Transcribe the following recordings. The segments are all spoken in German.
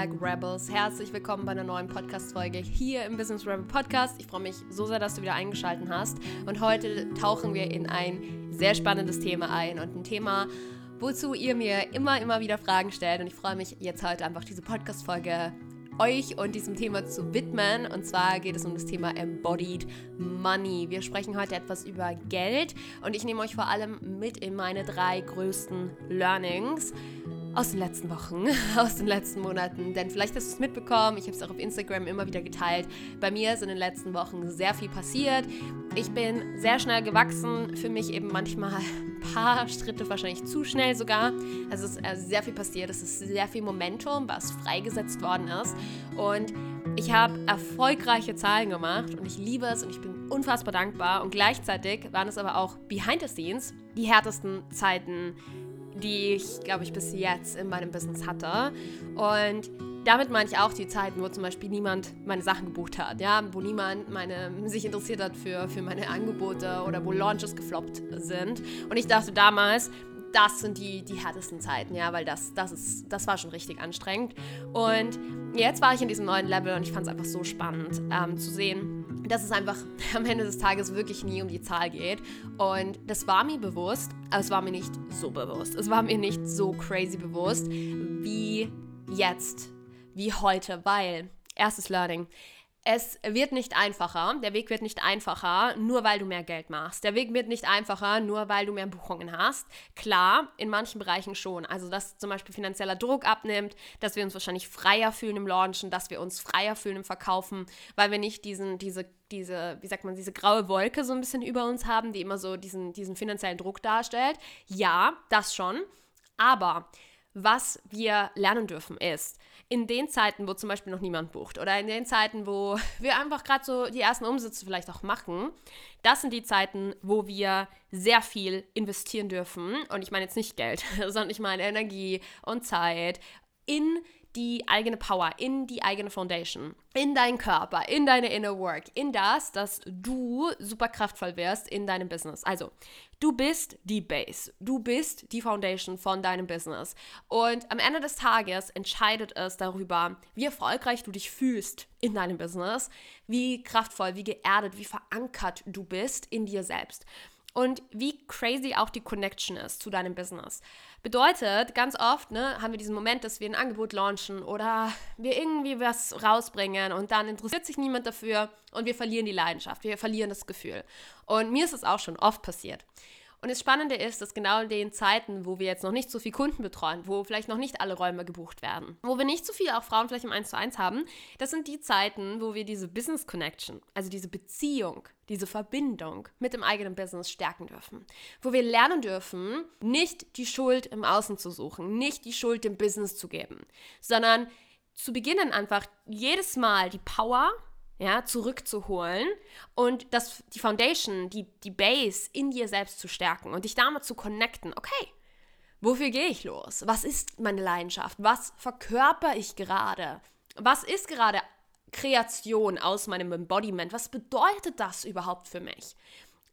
Back, Rebels. Herzlich willkommen bei einer neuen Podcast-Folge hier im Business Rebel Podcast. Ich freue mich so sehr, dass du wieder eingeschaltet hast. Und heute tauchen wir in ein sehr spannendes Thema ein und ein Thema, wozu ihr mir immer, immer wieder Fragen stellt. Und ich freue mich jetzt heute einfach diese Podcast-Folge euch und diesem Thema zu widmen. Und zwar geht es um das Thema Embodied Money. Wir sprechen heute etwas über Geld und ich nehme euch vor allem mit in meine drei größten Learnings aus den letzten Wochen, aus den letzten Monaten. Denn vielleicht hast du es mitbekommen, ich habe es auch auf Instagram immer wieder geteilt. Bei mir ist in den letzten Wochen sehr viel passiert. Ich bin sehr schnell gewachsen, für mich eben manchmal ein paar Schritte wahrscheinlich zu schnell sogar. Also es ist äh, sehr viel passiert, es ist sehr viel Momentum, was freigesetzt worden ist. Und ich habe erfolgreiche Zahlen gemacht und ich liebe es und ich bin unfassbar dankbar. Und gleichzeitig waren es aber auch behind the scenes die härtesten Zeiten die ich, glaube ich, bis jetzt in meinem Business hatte. Und damit meine ich auch die Zeiten, wo zum Beispiel niemand meine Sachen gebucht hat, ja, wo niemand meine, sich interessiert hat für, für meine Angebote oder wo Launches gefloppt sind. Und ich dachte damals, das sind die, die härtesten Zeiten, ja, weil das, das, ist, das war schon richtig anstrengend. Und jetzt war ich in diesem neuen Level und ich fand es einfach so spannend ähm, zu sehen, dass es einfach am Ende des Tages wirklich nie um die Zahl geht. Und das war mir bewusst, aber es war mir nicht so bewusst. Es war mir nicht so crazy bewusst wie jetzt, wie heute, weil erstes Learning es wird nicht einfacher, der Weg wird nicht einfacher, nur weil du mehr Geld machst. Der Weg wird nicht einfacher, nur weil du mehr Buchungen hast. Klar, in manchen Bereichen schon. Also, dass zum Beispiel finanzieller Druck abnimmt, dass wir uns wahrscheinlich freier fühlen im Launchen, dass wir uns freier fühlen im Verkaufen, weil wir nicht diesen, diese, diese, wie sagt man, diese graue Wolke so ein bisschen über uns haben, die immer so diesen, diesen finanziellen Druck darstellt. Ja, das schon. Aber was wir lernen dürfen ist, in den Zeiten, wo zum Beispiel noch niemand bucht oder in den Zeiten, wo wir einfach gerade so die ersten Umsätze vielleicht auch machen, das sind die Zeiten, wo wir sehr viel investieren dürfen. Und ich meine jetzt nicht Geld, sondern ich meine Energie und Zeit in die eigene Power, in die eigene Foundation, in deinen Körper, in deine Inner Work, in das, dass du super kraftvoll wirst in deinem Business. Also, du bist die Base, du bist die Foundation von deinem Business. Und am Ende des Tages entscheidet es darüber, wie erfolgreich du dich fühlst in deinem Business, wie kraftvoll, wie geerdet, wie verankert du bist in dir selbst und wie crazy auch die Connection ist zu deinem Business. Bedeutet, ganz oft ne, haben wir diesen Moment, dass wir ein Angebot launchen oder wir irgendwie was rausbringen und dann interessiert sich niemand dafür und wir verlieren die Leidenschaft, wir verlieren das Gefühl. Und mir ist es auch schon oft passiert. Und das Spannende ist, dass genau in den Zeiten, wo wir jetzt noch nicht so viel Kunden betreuen, wo vielleicht noch nicht alle Räume gebucht werden, wo wir nicht so viel auch Frauen vielleicht im 1 zu 1 haben, das sind die Zeiten, wo wir diese Business Connection, also diese Beziehung, diese Verbindung mit dem eigenen Business stärken dürfen. Wo wir lernen dürfen, nicht die Schuld im Außen zu suchen, nicht die Schuld dem Business zu geben, sondern zu beginnen einfach jedes Mal die Power ja, zurückzuholen und das, die Foundation, die, die Base in dir selbst zu stärken und dich damit zu connecten. Okay, wofür gehe ich los? Was ist meine Leidenschaft? Was verkörper ich gerade? Was ist gerade Kreation aus meinem Embodiment? Was bedeutet das überhaupt für mich?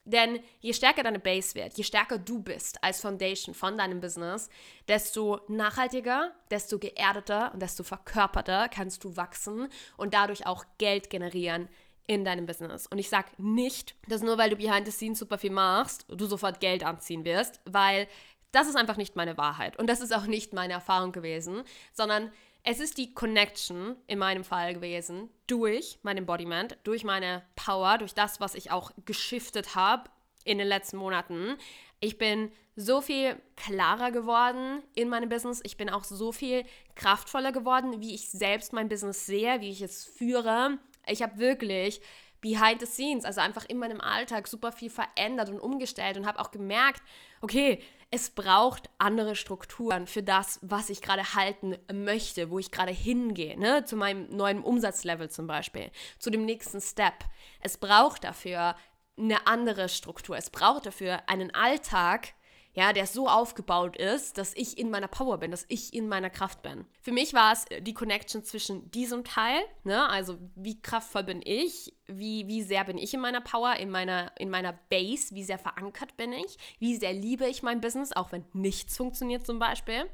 Denn je stärker deine Base wird, je stärker du bist als Foundation von deinem Business, desto nachhaltiger, desto geerdeter und desto verkörperter kannst du wachsen und dadurch auch Geld generieren in deinem Business. Und ich sage nicht, dass nur weil du behind the scenes super viel machst, du sofort Geld anziehen wirst, weil das ist einfach nicht meine Wahrheit und das ist auch nicht meine Erfahrung gewesen, sondern es ist die Connection in meinem Fall gewesen durch mein Embodiment, durch meine Power, durch das, was ich auch geschiftet habe in den letzten Monaten. Ich bin so viel klarer geworden in meinem Business. Ich bin auch so viel kraftvoller geworden, wie ich selbst mein Business sehe, wie ich es führe. Ich habe wirklich behind the scenes, also einfach in meinem Alltag super viel verändert und umgestellt und habe auch gemerkt, okay, es braucht andere Strukturen für das, was ich gerade halten möchte, wo ich gerade hingehe, ne? zu meinem neuen Umsatzlevel zum Beispiel, zu dem nächsten Step. Es braucht dafür eine andere Struktur. Es braucht dafür einen Alltag, ja, der so aufgebaut ist, dass ich in meiner Power bin, dass ich in meiner Kraft bin. Für mich war es die Connection zwischen diesem Teil, ne, also wie kraftvoll bin ich, wie, wie sehr bin ich in meiner Power, in meiner, in meiner Base, wie sehr verankert bin ich, wie sehr liebe ich mein Business, auch wenn nichts funktioniert zum Beispiel.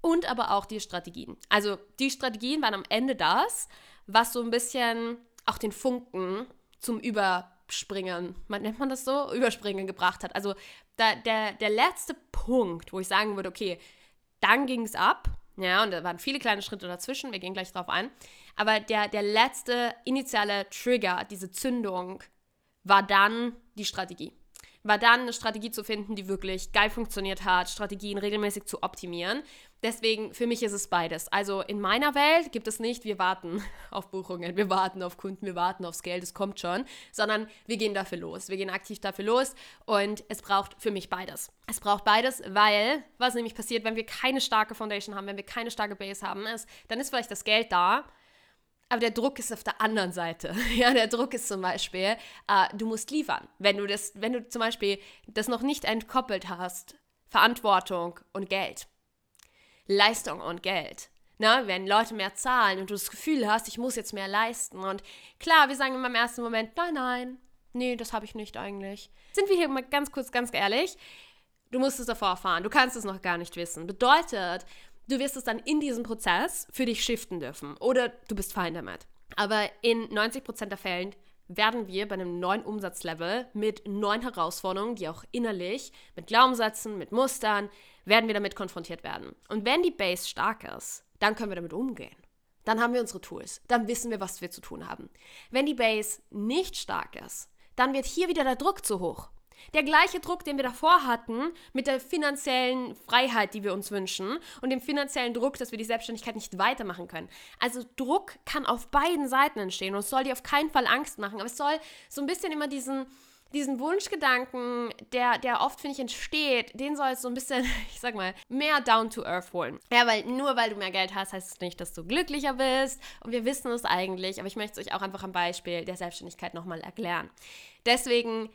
und aber auch die Strategien. Also die Strategien waren am Ende das, was so ein bisschen auch den Funken zum Überspringen, man nennt man das so, Überspringen gebracht hat. Also da, der, der letzte Punkt, wo ich sagen würde, okay, dann ging es ab, ja, und da waren viele kleine Schritte dazwischen, wir gehen gleich drauf ein, aber der, der letzte initiale Trigger, diese Zündung, war dann die Strategie war dann eine Strategie zu finden, die wirklich geil funktioniert hat, Strategien regelmäßig zu optimieren. Deswegen, für mich ist es beides. Also in meiner Welt gibt es nicht, wir warten auf Buchungen, wir warten auf Kunden, wir warten aufs Geld, es kommt schon, sondern wir gehen dafür los. Wir gehen aktiv dafür los und es braucht für mich beides. Es braucht beides, weil, was nämlich passiert, wenn wir keine starke Foundation haben, wenn wir keine starke Base haben, ist, dann ist vielleicht das Geld da, aber der Druck ist auf der anderen Seite. Ja, der Druck ist zum Beispiel, äh, du musst liefern. Wenn du das, wenn du zum Beispiel das noch nicht entkoppelt hast, Verantwortung und Geld, Leistung und Geld. Na, wenn Leute mehr zahlen und du das Gefühl hast, ich muss jetzt mehr leisten. Und klar, wir sagen immer im ersten Moment, nein, nein, nee, das habe ich nicht eigentlich. Sind wir hier mal ganz kurz, ganz ehrlich? Du musst es davor erfahren. Du kannst es noch gar nicht wissen. Bedeutet, Du wirst es dann in diesem Prozess für dich shiften dürfen oder du bist fein damit. Aber in 90% der Fällen werden wir bei einem neuen Umsatzlevel mit neuen Herausforderungen, die auch innerlich mit Glaubenssätzen, mit Mustern, werden wir damit konfrontiert werden. Und wenn die Base stark ist, dann können wir damit umgehen. Dann haben wir unsere Tools. Dann wissen wir, was wir zu tun haben. Wenn die Base nicht stark ist, dann wird hier wieder der Druck zu hoch. Der gleiche Druck, den wir davor hatten, mit der finanziellen Freiheit, die wir uns wünschen, und dem finanziellen Druck, dass wir die Selbstständigkeit nicht weitermachen können. Also Druck kann auf beiden Seiten entstehen und es soll dir auf keinen Fall Angst machen, aber es soll so ein bisschen immer diesen, diesen Wunschgedanken, der, der oft, finde ich, entsteht, den soll es so ein bisschen, ich sag mal, mehr down to earth holen. Ja, weil nur weil du mehr Geld hast, heißt es nicht, dass du glücklicher bist. Und wir wissen es eigentlich, aber ich möchte es euch auch einfach am Beispiel der Selbstständigkeit nochmal erklären. Deswegen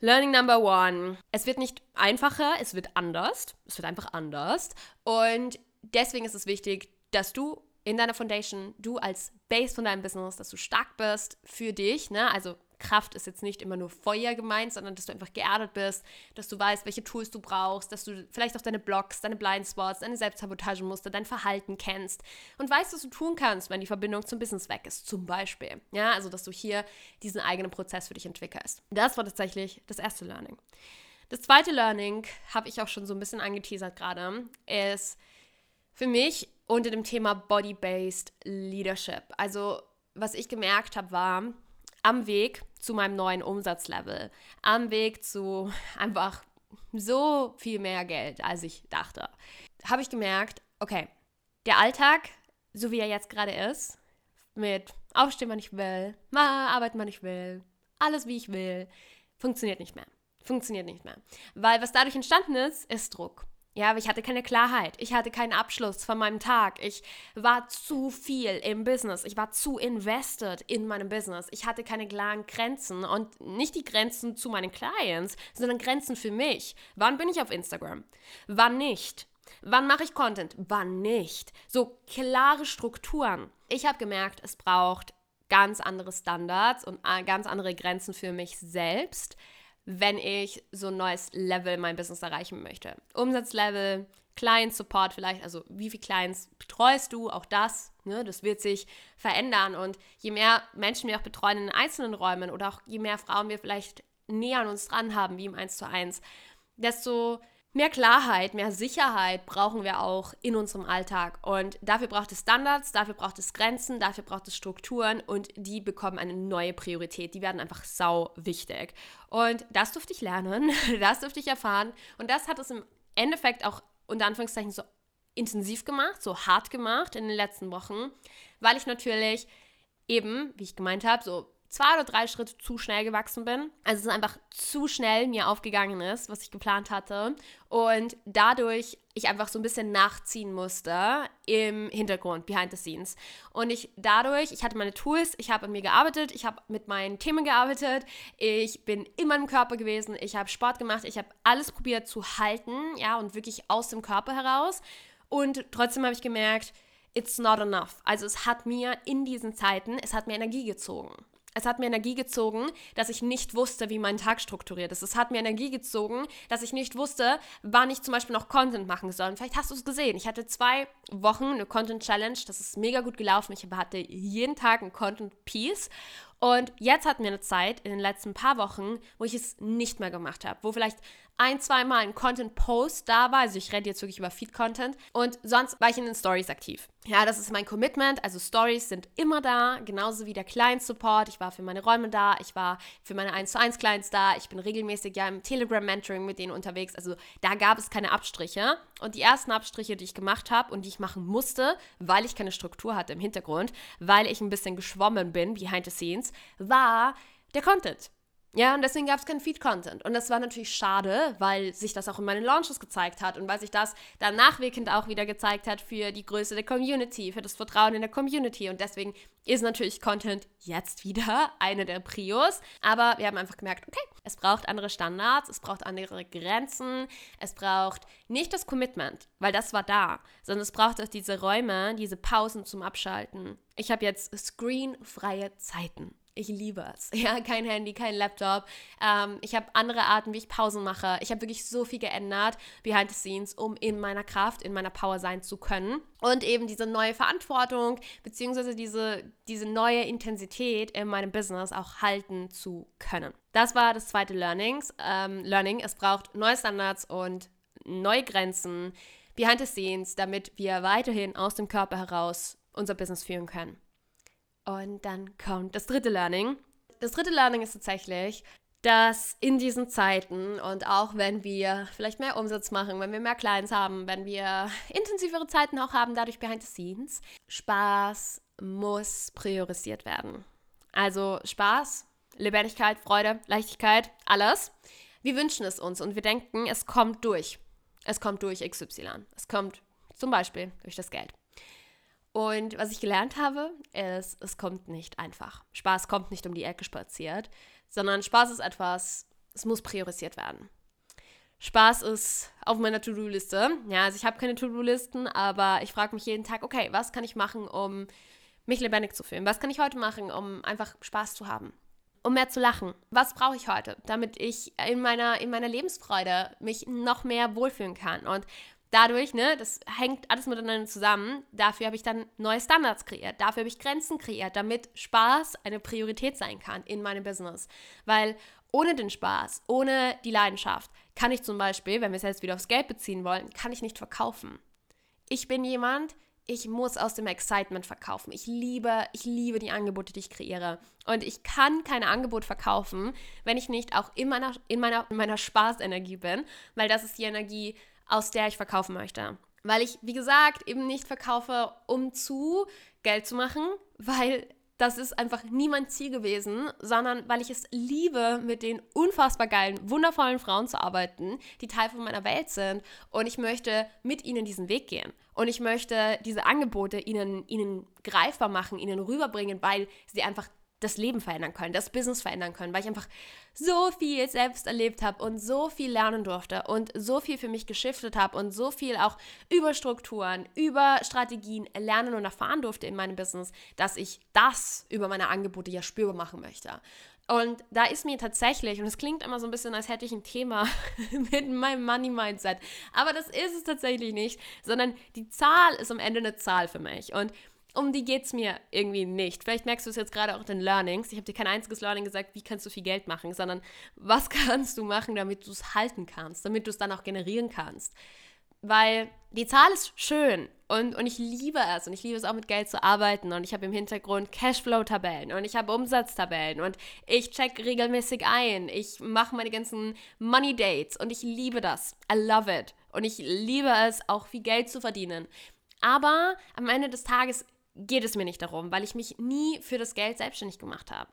Learning number one. Es wird nicht einfacher, es wird anders. Es wird einfach anders. Und deswegen ist es wichtig, dass du in deiner Foundation, du als Base von deinem Business, dass du stark bist für dich, ne? Also Kraft ist jetzt nicht immer nur Feuer gemeint, sondern dass du einfach geerdet bist, dass du weißt, welche Tools du brauchst, dass du vielleicht auch deine Blocks, deine Blindspots, deine Selbstsabotagemuster, dein Verhalten kennst und weißt, was du tun kannst, wenn die Verbindung zum Business weg ist, zum Beispiel. Ja, also dass du hier diesen eigenen Prozess für dich entwickelst. Das war tatsächlich das erste Learning. Das zweite Learning habe ich auch schon so ein bisschen angeteasert gerade, ist für mich unter dem Thema Body-Based Leadership. Also was ich gemerkt habe, war, am Weg zu meinem neuen Umsatzlevel, am Weg zu einfach so viel mehr Geld, als ich dachte, habe ich gemerkt, okay, der Alltag, so wie er jetzt gerade ist, mit aufstehen, wann ich will, mal arbeiten, wann ich will, alles wie ich will, funktioniert nicht mehr. Funktioniert nicht mehr. Weil was dadurch entstanden ist, ist Druck. Ja, aber ich hatte keine Klarheit. Ich hatte keinen Abschluss von meinem Tag. Ich war zu viel im Business. Ich war zu invested in meinem Business. Ich hatte keine klaren Grenzen und nicht die Grenzen zu meinen Clients, sondern Grenzen für mich. Wann bin ich auf Instagram? Wann nicht? Wann mache ich Content? Wann nicht? So klare Strukturen. Ich habe gemerkt, es braucht ganz andere Standards und äh, ganz andere Grenzen für mich selbst wenn ich so ein neues Level in meinem Business erreichen möchte. Umsatzlevel, Client Support vielleicht, also wie viele Clients betreust du, auch das, ne, das wird sich verändern und je mehr Menschen wir auch betreuen in einzelnen Räumen oder auch je mehr Frauen wir vielleicht näher an uns dran haben, wie im 1 zu 1, desto mehr Klarheit, mehr Sicherheit brauchen wir auch in unserem Alltag. Und dafür braucht es Standards, dafür braucht es Grenzen, dafür braucht es Strukturen und die bekommen eine neue Priorität. Die werden einfach sau wichtig. Und das durfte ich lernen, das durfte ich erfahren. Und das hat es im Endeffekt auch unter Anführungszeichen so intensiv gemacht, so hart gemacht in den letzten Wochen, weil ich natürlich eben, wie ich gemeint habe, so zwei oder drei Schritte zu schnell gewachsen bin. Also es ist einfach zu schnell mir aufgegangen ist, was ich geplant hatte. Und dadurch ich einfach so ein bisschen nachziehen musste im Hintergrund, behind the scenes. Und ich dadurch, ich hatte meine Tools, ich habe an mir gearbeitet, ich habe mit meinen Themen gearbeitet, ich bin in meinem Körper gewesen, ich habe Sport gemacht, ich habe alles probiert zu halten, ja, und wirklich aus dem Körper heraus. Und trotzdem habe ich gemerkt, it's not enough. Also es hat mir in diesen Zeiten, es hat mir Energie gezogen. Es hat mir Energie gezogen, dass ich nicht wusste, wie mein Tag strukturiert ist. Es hat mir Energie gezogen, dass ich nicht wusste, wann ich zum Beispiel noch Content machen soll. Und vielleicht hast du es gesehen. Ich hatte zwei Wochen eine Content Challenge. Das ist mega gut gelaufen. Ich hatte jeden Tag ein Content Piece. Und jetzt hatten wir eine Zeit in den letzten paar Wochen, wo ich es nicht mehr gemacht habe, wo vielleicht ein, zwei Mal ein Content-Post da war. Also ich rede jetzt wirklich über Feed-Content. Und sonst war ich in den Stories aktiv. Ja, das ist mein Commitment. Also Stories sind immer da, genauso wie der Client-Support. Ich war für meine Räume da, ich war für meine 1 zu 1 Clients da, ich bin regelmäßig ja im Telegram-Mentoring mit denen unterwegs. Also da gab es keine Abstriche. Und die ersten Abstriche, die ich gemacht habe und die ich machen musste, weil ich keine Struktur hatte im Hintergrund, weil ich ein bisschen geschwommen bin behind the scenes, war der Content. Ja, und deswegen gab es keinen Feed-Content. Und das war natürlich schade, weil sich das auch in meinen Launches gezeigt hat und weil sich das dann nachwirkend auch wieder gezeigt hat für die Größe der Community, für das Vertrauen in der Community. Und deswegen ist natürlich Content jetzt wieder eine der Prios. Aber wir haben einfach gemerkt, okay, es braucht andere Standards, es braucht andere Grenzen, es braucht nicht das Commitment, weil das war da, sondern es braucht auch diese Räume, diese Pausen zum Abschalten. Ich habe jetzt screenfreie Zeiten. Ich liebe es. Ja, kein Handy, kein Laptop. Ähm, ich habe andere Arten, wie ich Pausen mache. Ich habe wirklich so viel geändert behind the scenes, um in meiner Kraft, in meiner Power sein zu können. Und eben diese neue Verantwortung, beziehungsweise diese, diese neue Intensität in meinem Business auch halten zu können. Das war das zweite Learnings, ähm, Learning. Es braucht neue Standards und neue Grenzen behind the scenes, damit wir weiterhin aus dem Körper heraus unser Business führen können. Und dann kommt das dritte Learning. Das dritte Learning ist tatsächlich, dass in diesen Zeiten und auch wenn wir vielleicht mehr Umsatz machen, wenn wir mehr Clients haben, wenn wir intensivere Zeiten auch haben, dadurch behind the scenes, Spaß muss priorisiert werden. Also Spaß, Lebendigkeit, Freude, Leichtigkeit, alles. Wir wünschen es uns und wir denken, es kommt durch. Es kommt durch XY. Es kommt zum Beispiel durch das Geld. Und was ich gelernt habe, ist, es kommt nicht einfach. Spaß kommt nicht um die Ecke spaziert, sondern Spaß ist etwas, es muss priorisiert werden. Spaß ist auf meiner To-Do-Liste. Ja, also ich habe keine To-Do-Listen, aber ich frage mich jeden Tag, okay, was kann ich machen, um mich lebendig zu fühlen? Was kann ich heute machen, um einfach Spaß zu haben? Um mehr zu lachen. Was brauche ich heute, damit ich in meiner, in meiner Lebensfreude mich noch mehr wohlfühlen kann? Und dadurch, ne, das hängt alles miteinander zusammen. Dafür habe ich dann neue Standards kreiert. Dafür habe ich Grenzen kreiert, damit Spaß eine Priorität sein kann in meinem Business. Weil ohne den Spaß, ohne die Leidenschaft kann ich zum Beispiel, wenn wir es jetzt wieder aufs Geld beziehen wollen, kann ich nicht verkaufen. Ich bin jemand, ich muss aus dem Excitement verkaufen. Ich liebe, ich liebe die Angebote, die ich kreiere. Und ich kann kein Angebot verkaufen, wenn ich nicht auch in meiner, in meiner, in meiner Spaßenergie bin, weil das ist die Energie, aus der ich verkaufen möchte. Weil ich, wie gesagt, eben nicht verkaufe, um zu Geld zu machen, weil das ist einfach nie mein Ziel gewesen, sondern weil ich es liebe, mit den unfassbar geilen, wundervollen Frauen zu arbeiten, die Teil von meiner Welt sind. Und ich möchte mit ihnen diesen Weg gehen. Und ich möchte diese Angebote ihnen, ihnen greifbar machen, ihnen rüberbringen, weil sie einfach das Leben verändern können, das Business verändern können, weil ich einfach so viel selbst erlebt habe und so viel lernen durfte und so viel für mich geschiftet habe und so viel auch über Strukturen, über Strategien lernen und erfahren durfte in meinem Business, dass ich das über meine Angebote ja spürbar machen möchte. Und da ist mir tatsächlich, und es klingt immer so ein bisschen, als hätte ich ein Thema mit meinem Money-Mindset, aber das ist es tatsächlich nicht, sondern die Zahl ist am Ende eine Zahl für mich. Und um die geht es mir irgendwie nicht. Vielleicht merkst du es jetzt gerade auch in den Learnings. Ich habe dir kein einziges Learning gesagt, wie kannst du viel Geld machen, sondern was kannst du machen, damit du es halten kannst, damit du es dann auch generieren kannst. Weil die Zahl ist schön und, und ich liebe es und ich liebe es auch mit Geld zu arbeiten und ich habe im Hintergrund Cashflow-Tabellen und ich habe Umsatztabellen und ich check regelmäßig ein. Ich mache meine ganzen Money Dates und ich liebe das. I love it. Und ich liebe es, auch viel Geld zu verdienen. Aber am Ende des Tages geht es mir nicht darum, weil ich mich nie für das Geld selbstständig gemacht habe.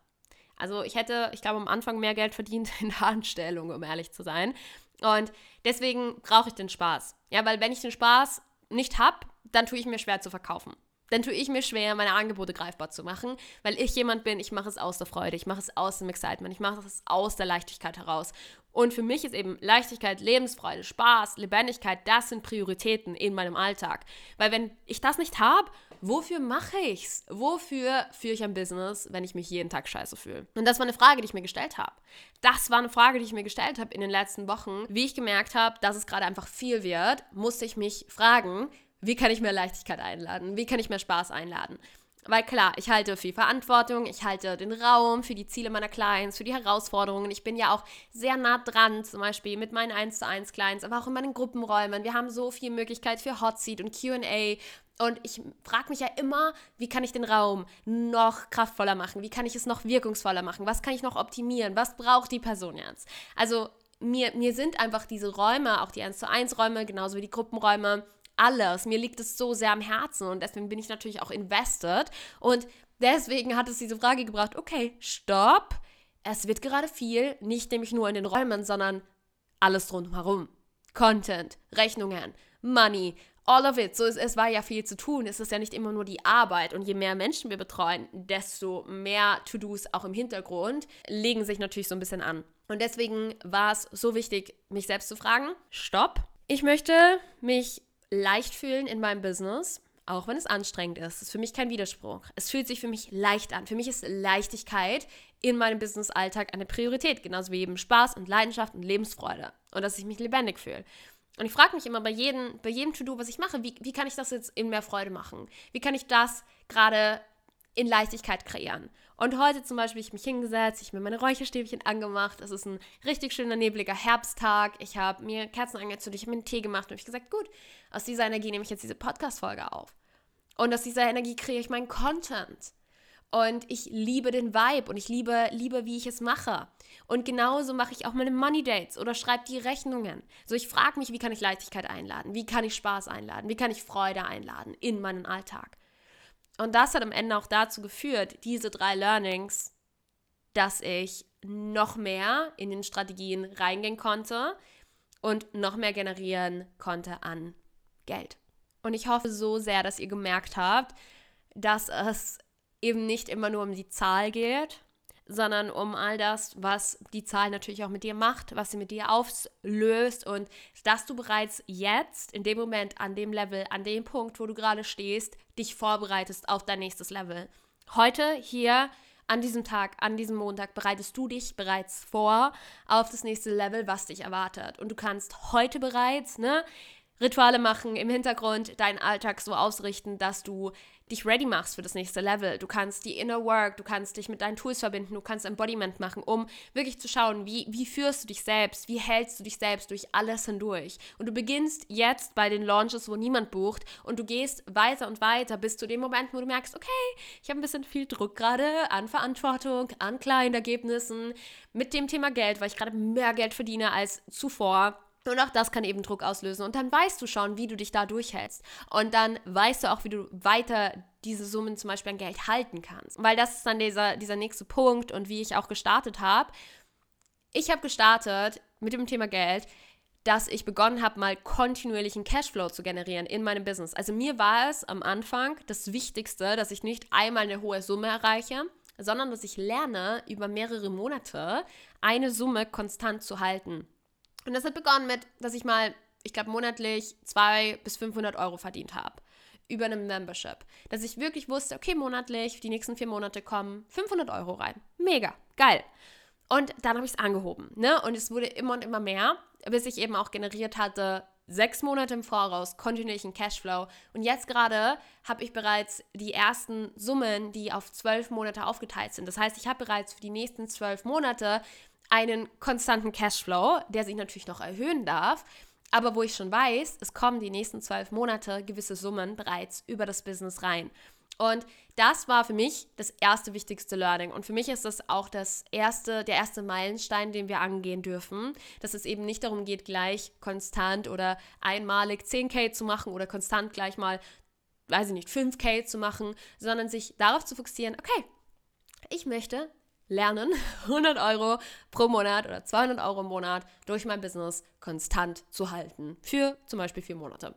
Also ich hätte, ich glaube, am Anfang mehr Geld verdient in der Anstellung, um ehrlich zu sein. Und deswegen brauche ich den Spaß. Ja, weil wenn ich den Spaß nicht habe, dann tue ich mir schwer zu verkaufen. Dann tue ich mir schwer, meine Angebote greifbar zu machen, weil ich jemand bin, ich mache es aus der Freude, ich mache es aus dem Excitement, ich mache es aus der Leichtigkeit heraus. Und für mich ist eben Leichtigkeit, Lebensfreude, Spaß, Lebendigkeit, das sind Prioritäten in meinem Alltag. Weil wenn ich das nicht habe, wofür mache ich's? Wofür führe ich ein Business, wenn ich mich jeden Tag scheiße fühle? Und das war eine Frage, die ich mir gestellt habe. Das war eine Frage, die ich mir gestellt habe in den letzten Wochen. Wie ich gemerkt habe, dass es gerade einfach viel wird, musste ich mich fragen, wie kann ich mehr Leichtigkeit einladen? Wie kann ich mehr Spaß einladen? Weil klar, ich halte viel Verantwortung, ich halte den Raum für die Ziele meiner Clients, für die Herausforderungen. Ich bin ja auch sehr nah dran, zum Beispiel mit meinen 1 zu 1 Clients, aber auch in meinen Gruppenräumen. Wir haben so viel Möglichkeit für Hot Seat und QA. Und ich frage mich ja immer, wie kann ich den Raum noch kraftvoller machen? Wie kann ich es noch wirkungsvoller machen? Was kann ich noch optimieren? Was braucht die Person jetzt? Also mir, mir sind einfach diese Räume, auch die 1 zu 1 Räume, genauso wie die Gruppenräume, alles. Mir liegt es so sehr am Herzen und deswegen bin ich natürlich auch invested. Und deswegen hat es diese Frage gebracht, okay, stopp. Es wird gerade viel, nicht nämlich nur in den Räumen, sondern alles drumherum. Content, Rechnungen, Money, all of it. So, es, es war ja viel zu tun. Es ist ja nicht immer nur die Arbeit. Und je mehr Menschen wir betreuen, desto mehr To-Dos auch im Hintergrund legen sich natürlich so ein bisschen an. Und deswegen war es so wichtig, mich selbst zu fragen, stopp. Ich möchte mich leicht fühlen in meinem Business, auch wenn es anstrengend ist. Das ist für mich kein Widerspruch. Es fühlt sich für mich leicht an. Für mich ist Leichtigkeit in meinem Business-Alltag eine Priorität, genauso wie eben Spaß und Leidenschaft und Lebensfreude und dass ich mich lebendig fühle. Und ich frage mich immer bei jedem, bei jedem To-Do, was ich mache, wie, wie kann ich das jetzt in mehr Freude machen? Wie kann ich das gerade in Leichtigkeit kreieren? Und heute zum Beispiel, ich mich hingesetzt, ich mir meine Räucherstäbchen angemacht. Es ist ein richtig schöner, nebliger Herbsttag. Ich habe mir Kerzen angezündet, ich habe mir einen Tee gemacht und ich gesagt, gut, aus dieser Energie nehme ich jetzt diese Podcast-Folge auf. Und aus dieser Energie kreiere ich meinen Content. Und ich liebe den Vibe und ich liebe, liebe, wie ich es mache. Und genauso mache ich auch meine Money Dates oder schreibe die Rechnungen. So, ich frage mich, wie kann ich Leichtigkeit einladen? Wie kann ich Spaß einladen? Wie kann ich Freude einladen in meinen Alltag? Und das hat am Ende auch dazu geführt, diese drei Learnings, dass ich noch mehr in den Strategien reingehen konnte und noch mehr generieren konnte an Geld. Und ich hoffe so sehr, dass ihr gemerkt habt, dass es eben nicht immer nur um die Zahl geht, sondern um all das, was die Zahl natürlich auch mit dir macht, was sie mit dir auflöst und dass du bereits jetzt, in dem Moment, an dem Level, an dem Punkt, wo du gerade stehst, dich vorbereitest auf dein nächstes Level. Heute, hier, an diesem Tag, an diesem Montag bereitest du dich bereits vor auf das nächste Level, was dich erwartet. Und du kannst heute bereits, ne, Rituale machen im Hintergrund, deinen Alltag so ausrichten, dass du dich ready machst für das nächste Level. Du kannst die Inner Work, du kannst dich mit deinen Tools verbinden, du kannst Embodiment machen, um wirklich zu schauen, wie, wie führst du dich selbst, wie hältst du dich selbst durch alles hindurch. Und du beginnst jetzt bei den Launches, wo niemand bucht und du gehst weiter und weiter bis zu dem Moment, wo du merkst, okay, ich habe ein bisschen viel Druck gerade an Verantwortung, an kleinen Ergebnissen, mit dem Thema Geld, weil ich gerade mehr Geld verdiene als zuvor und auch das kann eben Druck auslösen. Und dann weißt du schon, wie du dich da durchhältst. Und dann weißt du auch, wie du weiter diese Summen zum Beispiel an Geld halten kannst. Weil das ist dann dieser, dieser nächste Punkt und wie ich auch gestartet habe. Ich habe gestartet mit dem Thema Geld, dass ich begonnen habe, mal kontinuierlichen Cashflow zu generieren in meinem Business. Also mir war es am Anfang das Wichtigste, dass ich nicht einmal eine hohe Summe erreiche, sondern dass ich lerne, über mehrere Monate eine Summe konstant zu halten. Und das hat begonnen mit, dass ich mal, ich glaube, monatlich 200 bis 500 Euro verdient habe über eine Membership. Dass ich wirklich wusste, okay, monatlich, die nächsten vier Monate kommen 500 Euro rein. Mega, geil. Und dann habe ich es angehoben. Ne? Und es wurde immer und immer mehr, bis ich eben auch generiert hatte, sechs Monate im Voraus kontinuierlichen Cashflow. Und jetzt gerade habe ich bereits die ersten Summen, die auf zwölf Monate aufgeteilt sind. Das heißt, ich habe bereits für die nächsten zwölf Monate einen konstanten Cashflow, der sich natürlich noch erhöhen darf, aber wo ich schon weiß, es kommen die nächsten zwölf Monate gewisse Summen bereits über das Business rein. Und das war für mich das erste wichtigste Learning. Und für mich ist das auch das erste, der erste Meilenstein, den wir angehen dürfen. Dass es eben nicht darum geht, gleich konstant oder einmalig 10k zu machen oder konstant gleich mal, weiß ich nicht, 5k zu machen, sondern sich darauf zu fokussieren, okay, ich möchte lernen, 100 Euro pro Monat oder 200 Euro im Monat durch mein Business konstant zu halten. Für zum Beispiel vier Monate.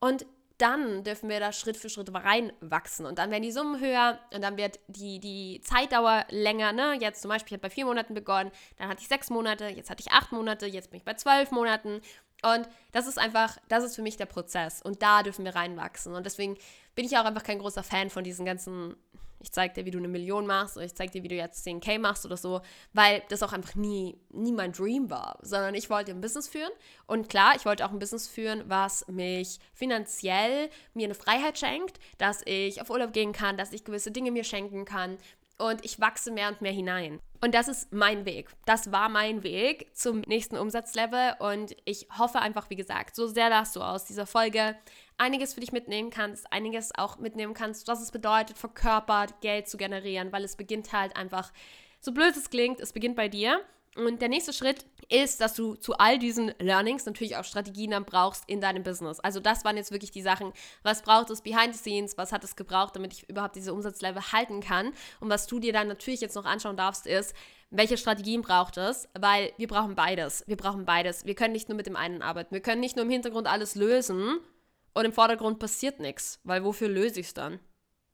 Und dann dürfen wir da Schritt für Schritt reinwachsen. Und dann werden die Summen höher und dann wird die, die Zeitdauer länger. Ne? Jetzt zum Beispiel, ich habe bei vier Monaten begonnen, dann hatte ich sechs Monate, jetzt hatte ich acht Monate, jetzt bin ich bei zwölf Monaten. Und das ist einfach, das ist für mich der Prozess. Und da dürfen wir reinwachsen. Und deswegen bin ich auch einfach kein großer Fan von diesen ganzen, ich zeig dir, wie du eine Million machst oder ich zeig dir, wie du jetzt 10k machst oder so, weil das auch einfach nie, nie mein Dream war, sondern ich wollte ein Business führen. Und klar, ich wollte auch ein Business führen, was mich finanziell mir eine Freiheit schenkt, dass ich auf Urlaub gehen kann, dass ich gewisse Dinge mir schenken kann, und ich wachse mehr und mehr hinein. Und das ist mein Weg. Das war mein Weg zum nächsten Umsatzlevel und ich hoffe einfach, wie gesagt, so sehr, dass du aus dieser Folge einiges für dich mitnehmen kannst, einiges auch mitnehmen kannst, was es bedeutet, verkörpert Geld zu generieren, weil es beginnt halt einfach, so blöd es klingt, es beginnt bei dir. Und der nächste Schritt ist, dass du zu all diesen Learnings natürlich auch Strategien dann brauchst in deinem Business. Also das waren jetzt wirklich die Sachen, was braucht es behind the scenes, was hat es gebraucht, damit ich überhaupt diese Umsatzlevel halten kann. Und was du dir dann natürlich jetzt noch anschauen darfst, ist, welche Strategien braucht es? Weil wir brauchen beides. Wir brauchen beides. Wir können nicht nur mit dem einen arbeiten. Wir können nicht nur im Hintergrund alles lösen und im Vordergrund passiert nichts. Weil wofür löse ich es dann?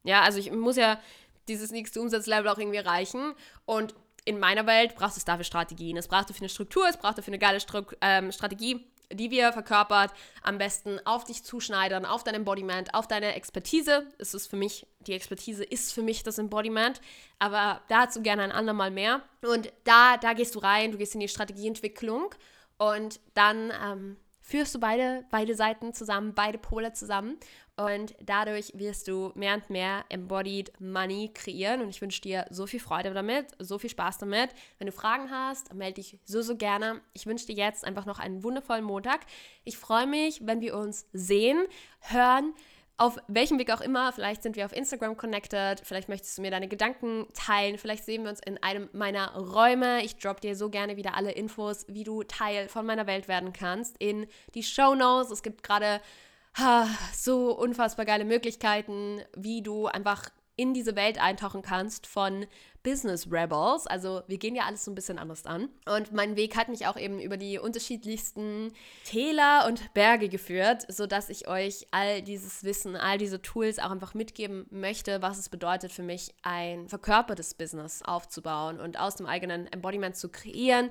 Ja, also ich muss ja dieses nächste Umsatzlevel auch irgendwie erreichen. Und in meiner Welt braucht es dafür Strategien. Es braucht dafür eine Struktur, es braucht dafür eine geile Stru ähm, Strategie, die wir verkörpert am besten auf dich zuschneidern, auf dein Embodiment, auf deine Expertise. Es ist für mich, die Expertise ist für mich das Embodiment, aber dazu gerne ein andermal mehr. Und da, da gehst du rein, du gehst in die Strategieentwicklung und dann ähm, führst du beide, beide Seiten zusammen, beide Pole zusammen und dadurch wirst du mehr und mehr Embodied Money kreieren und ich wünsche dir so viel Freude damit, so viel Spaß damit. Wenn du Fragen hast, melde dich so, so gerne. Ich wünsche dir jetzt einfach noch einen wundervollen Montag. Ich freue mich, wenn wir uns sehen, hören, auf welchem Weg auch immer, vielleicht sind wir auf Instagram connected, vielleicht möchtest du mir deine Gedanken teilen, vielleicht sehen wir uns in einem meiner Räume. Ich drop dir so gerne wieder alle Infos, wie du Teil von meiner Welt werden kannst, in die Show Notes. Es gibt gerade so unfassbar geile Möglichkeiten, wie du einfach in diese Welt eintauchen kannst von Business Rebels. Also wir gehen ja alles so ein bisschen anders an. Und mein Weg hat mich auch eben über die unterschiedlichsten Täler und Berge geführt, sodass ich euch all dieses Wissen, all diese Tools auch einfach mitgeben möchte, was es bedeutet für mich, ein verkörpertes Business aufzubauen und aus dem eigenen Embodiment zu kreieren,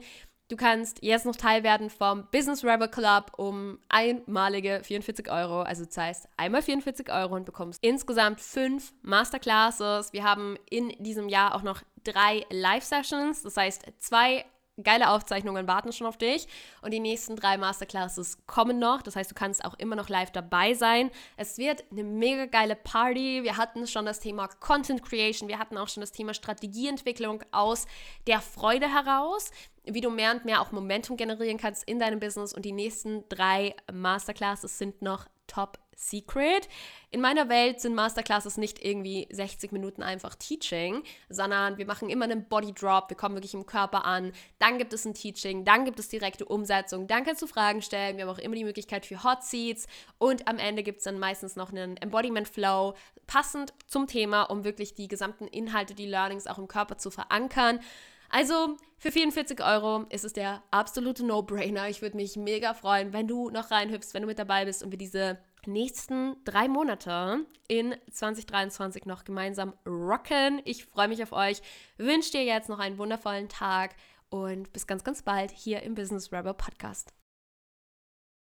Du kannst jetzt noch Teil werden vom Business Rebel Club um einmalige 44 Euro. Also das heißt einmal 44 Euro und bekommst insgesamt fünf Masterclasses. Wir haben in diesem Jahr auch noch drei Live-Sessions. Das heißt zwei geile Aufzeichnungen warten schon auf dich und die nächsten drei Masterclasses kommen noch. Das heißt, du kannst auch immer noch live dabei sein. Es wird eine mega geile Party. Wir hatten schon das Thema Content Creation, wir hatten auch schon das Thema Strategieentwicklung aus der Freude heraus wie du mehr und mehr auch Momentum generieren kannst in deinem Business. Und die nächsten drei Masterclasses sind noch top secret. In meiner Welt sind Masterclasses nicht irgendwie 60 Minuten einfach Teaching, sondern wir machen immer einen Body Drop, wir kommen wirklich im Körper an, dann gibt es ein Teaching, dann gibt es direkte Umsetzung, dann kannst du Fragen stellen, wir haben auch immer die Möglichkeit für Hot Seats und am Ende gibt es dann meistens noch einen Embodiment Flow, passend zum Thema, um wirklich die gesamten Inhalte, die Learnings auch im Körper zu verankern. Also für 44 Euro ist es der absolute No-Brainer. Ich würde mich mega freuen, wenn du noch reinhüpfst, wenn du mit dabei bist und wir diese nächsten drei Monate in 2023 noch gemeinsam rocken. Ich freue mich auf euch, wünsche dir jetzt noch einen wundervollen Tag und bis ganz, ganz bald hier im Business Rebel Podcast.